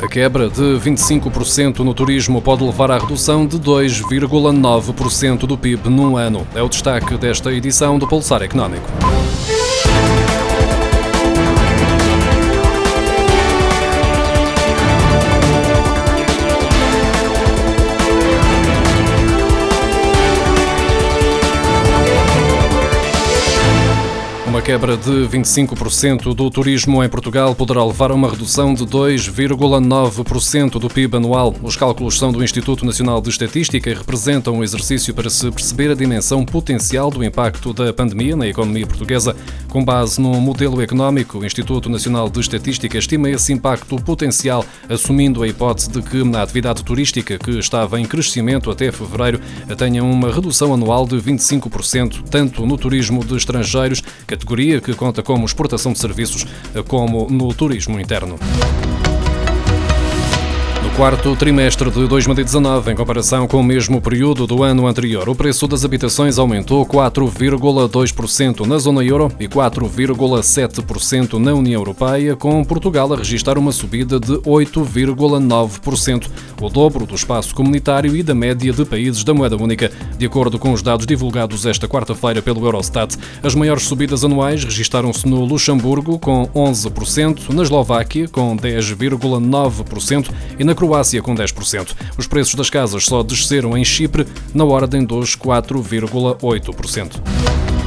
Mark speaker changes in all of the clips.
Speaker 1: A quebra de 25% no turismo pode levar à redução de 2,9% do PIB num ano. É o destaque desta edição do Pulsar Económico. Quebra de 25% do turismo em Portugal poderá levar a uma redução de 2,9% do PIB anual. Os cálculos são do Instituto Nacional de Estatística e representam um exercício para se perceber a dimensão potencial do impacto da pandemia na economia portuguesa. Com base no modelo económico, o Instituto Nacional de Estatística estima esse impacto potencial, assumindo a hipótese de que a atividade turística, que estava em crescimento até fevereiro, tenha uma redução anual de 25%, tanto no turismo de estrangeiros, categoria categoria que conta como exportação de serviços, como no turismo interno quarto trimestre de 2019, em comparação com o mesmo período do ano anterior, o preço das habitações aumentou 4,2% na zona euro e 4,7% na União Europeia, com Portugal a registrar uma subida de 8,9%, o dobro do espaço comunitário e da média de países da moeda única. De acordo com os dados divulgados esta quarta-feira pelo Eurostat, as maiores subidas anuais registaram-se no Luxemburgo, com 11%, na Eslováquia, com 10,9% e na Croácia, com 10%. Os preços das casas só desceram em Chipre na ordem dos 4,8%.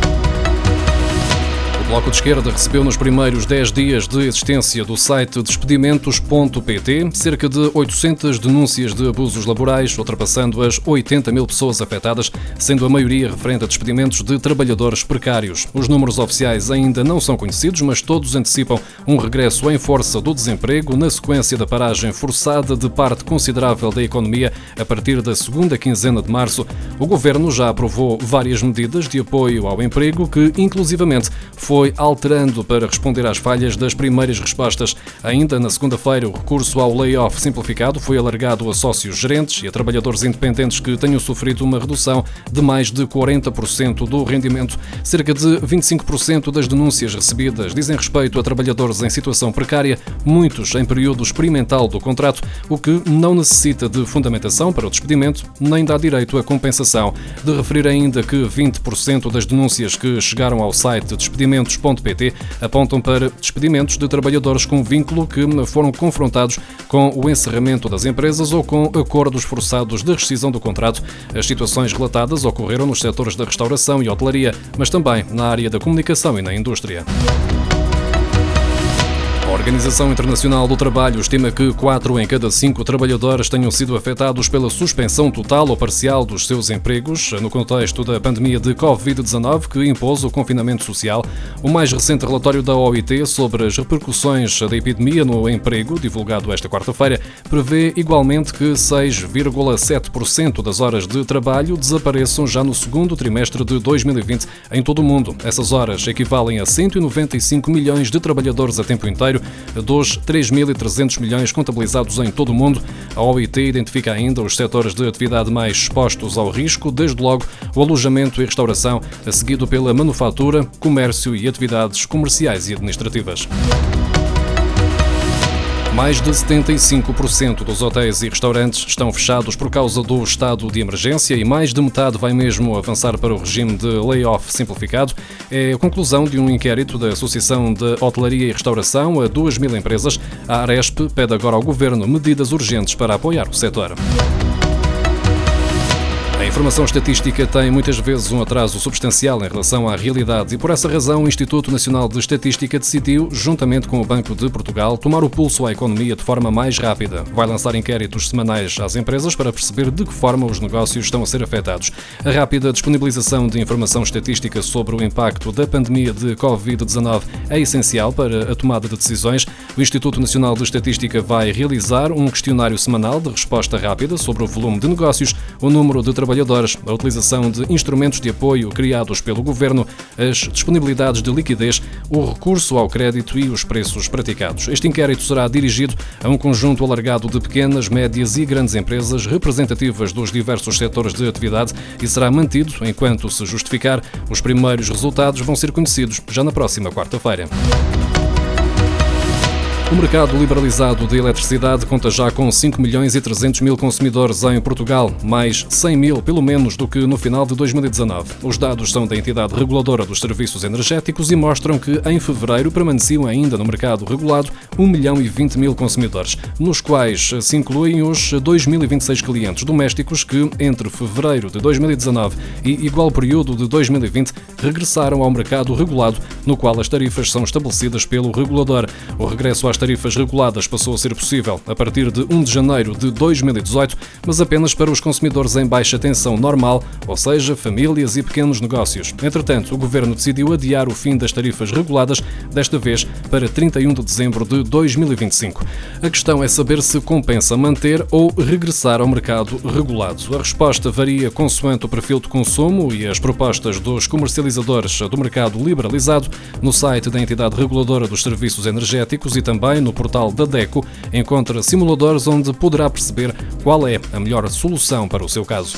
Speaker 1: Bloco de Esquerda recebeu nos primeiros 10 dias de existência do site despedimentos.pt cerca de 800 denúncias de abusos laborais, ultrapassando as 80 mil pessoas afetadas, sendo a maioria referente a despedimentos de trabalhadores precários. Os números oficiais ainda não são conhecidos, mas todos antecipam um regresso em força do desemprego na sequência da paragem forçada de parte considerável da economia a partir da segunda quinzena de março. O governo já aprovou várias medidas de apoio ao emprego que, inclusivamente, foi foi alterando para responder às falhas das primeiras respostas. Ainda na segunda-feira, o recurso ao layoff simplificado foi alargado a sócios gerentes e a trabalhadores independentes que tenham sofrido uma redução de mais de 40% do rendimento. Cerca de 25% das denúncias recebidas dizem respeito a trabalhadores em situação precária, muitos em período experimental do contrato, o que não necessita de fundamentação para o despedimento nem dá direito à compensação. De referir ainda que 20% das denúncias que chegaram ao site de despedimentos apontam para despedimentos de trabalhadores com vínculo que foram confrontados com o encerramento das empresas ou com acordos forçados de rescisão do contrato. As situações relatadas ocorreram nos setores da restauração e hotelaria, mas também na área da comunicação e na indústria. Organização Internacional do Trabalho estima que 4 em cada 5 trabalhadores tenham sido afetados pela suspensão total ou parcial dos seus empregos no contexto da pandemia de Covid-19 que impôs o confinamento social. O mais recente relatório da OIT sobre as repercussões da epidemia no emprego, divulgado esta quarta-feira, prevê igualmente que 6,7% das horas de trabalho desapareçam já no segundo trimestre de 2020 em todo o mundo. Essas horas equivalem a 195 milhões de trabalhadores a tempo inteiro dos 3.300 milhões contabilizados em todo o mundo. A OIT identifica ainda os setores de atividade mais expostos ao risco, desde logo o alojamento e restauração, seguido pela manufatura, comércio e atividades comerciais e administrativas. Mais de 75% dos hotéis e restaurantes estão fechados por causa do estado de emergência e mais de metade vai mesmo avançar para o regime de layoff simplificado. É a conclusão de um inquérito da Associação de Hotelaria e Restauração a 2 mil empresas. A Aresp pede agora ao governo medidas urgentes para apoiar o setor. A informação estatística tem muitas vezes um atraso substancial em relação à realidade e, por essa razão, o Instituto Nacional de Estatística decidiu, juntamente com o Banco de Portugal, tomar o pulso à economia de forma mais rápida. Vai lançar inquéritos semanais às empresas para perceber de que forma os negócios estão a ser afetados. A rápida disponibilização de informação estatística sobre o impacto da pandemia de Covid-19 é essencial para a tomada de decisões. O Instituto Nacional de Estatística vai realizar um questionário semanal de resposta rápida sobre o volume de negócios, o número de trabalhadores trabalhadores, a utilização de instrumentos de apoio criados pelo governo, as disponibilidades de liquidez, o recurso ao crédito e os preços praticados. Este inquérito será dirigido a um conjunto alargado de pequenas, médias e grandes empresas representativas dos diversos setores de atividade e será mantido enquanto se justificar. Os primeiros resultados vão ser conhecidos já na próxima quarta-feira. O mercado liberalizado de eletricidade conta já com 5 milhões e 300 mil consumidores em Portugal, mais 100 mil pelo menos do que no final de 2019. Os dados são da entidade reguladora dos serviços energéticos e mostram que em fevereiro permaneciam ainda no mercado regulado 1 milhão e 20 mil consumidores, nos quais se incluem os 2.026 clientes domésticos que, entre fevereiro de 2019 e igual período de 2020, regressaram ao mercado regulado, no qual as tarifas são estabelecidas pelo regulador. O regresso às tarifas reguladas passou a ser possível a partir de 1 de janeiro de 2018, mas apenas para os consumidores em baixa tensão normal, ou seja, famílias e pequenos negócios. Entretanto, o governo decidiu adiar o fim das tarifas reguladas, desta vez para 31 de dezembro de 2025. A questão é saber se compensa manter ou regressar ao mercado regulado. A resposta varia consoante o perfil de consumo e as propostas dos comercializadores do mercado liberalizado no site da entidade reguladora dos serviços energéticos e também também no portal da DECO encontra simuladores onde poderá perceber qual é a melhor solução para o seu caso.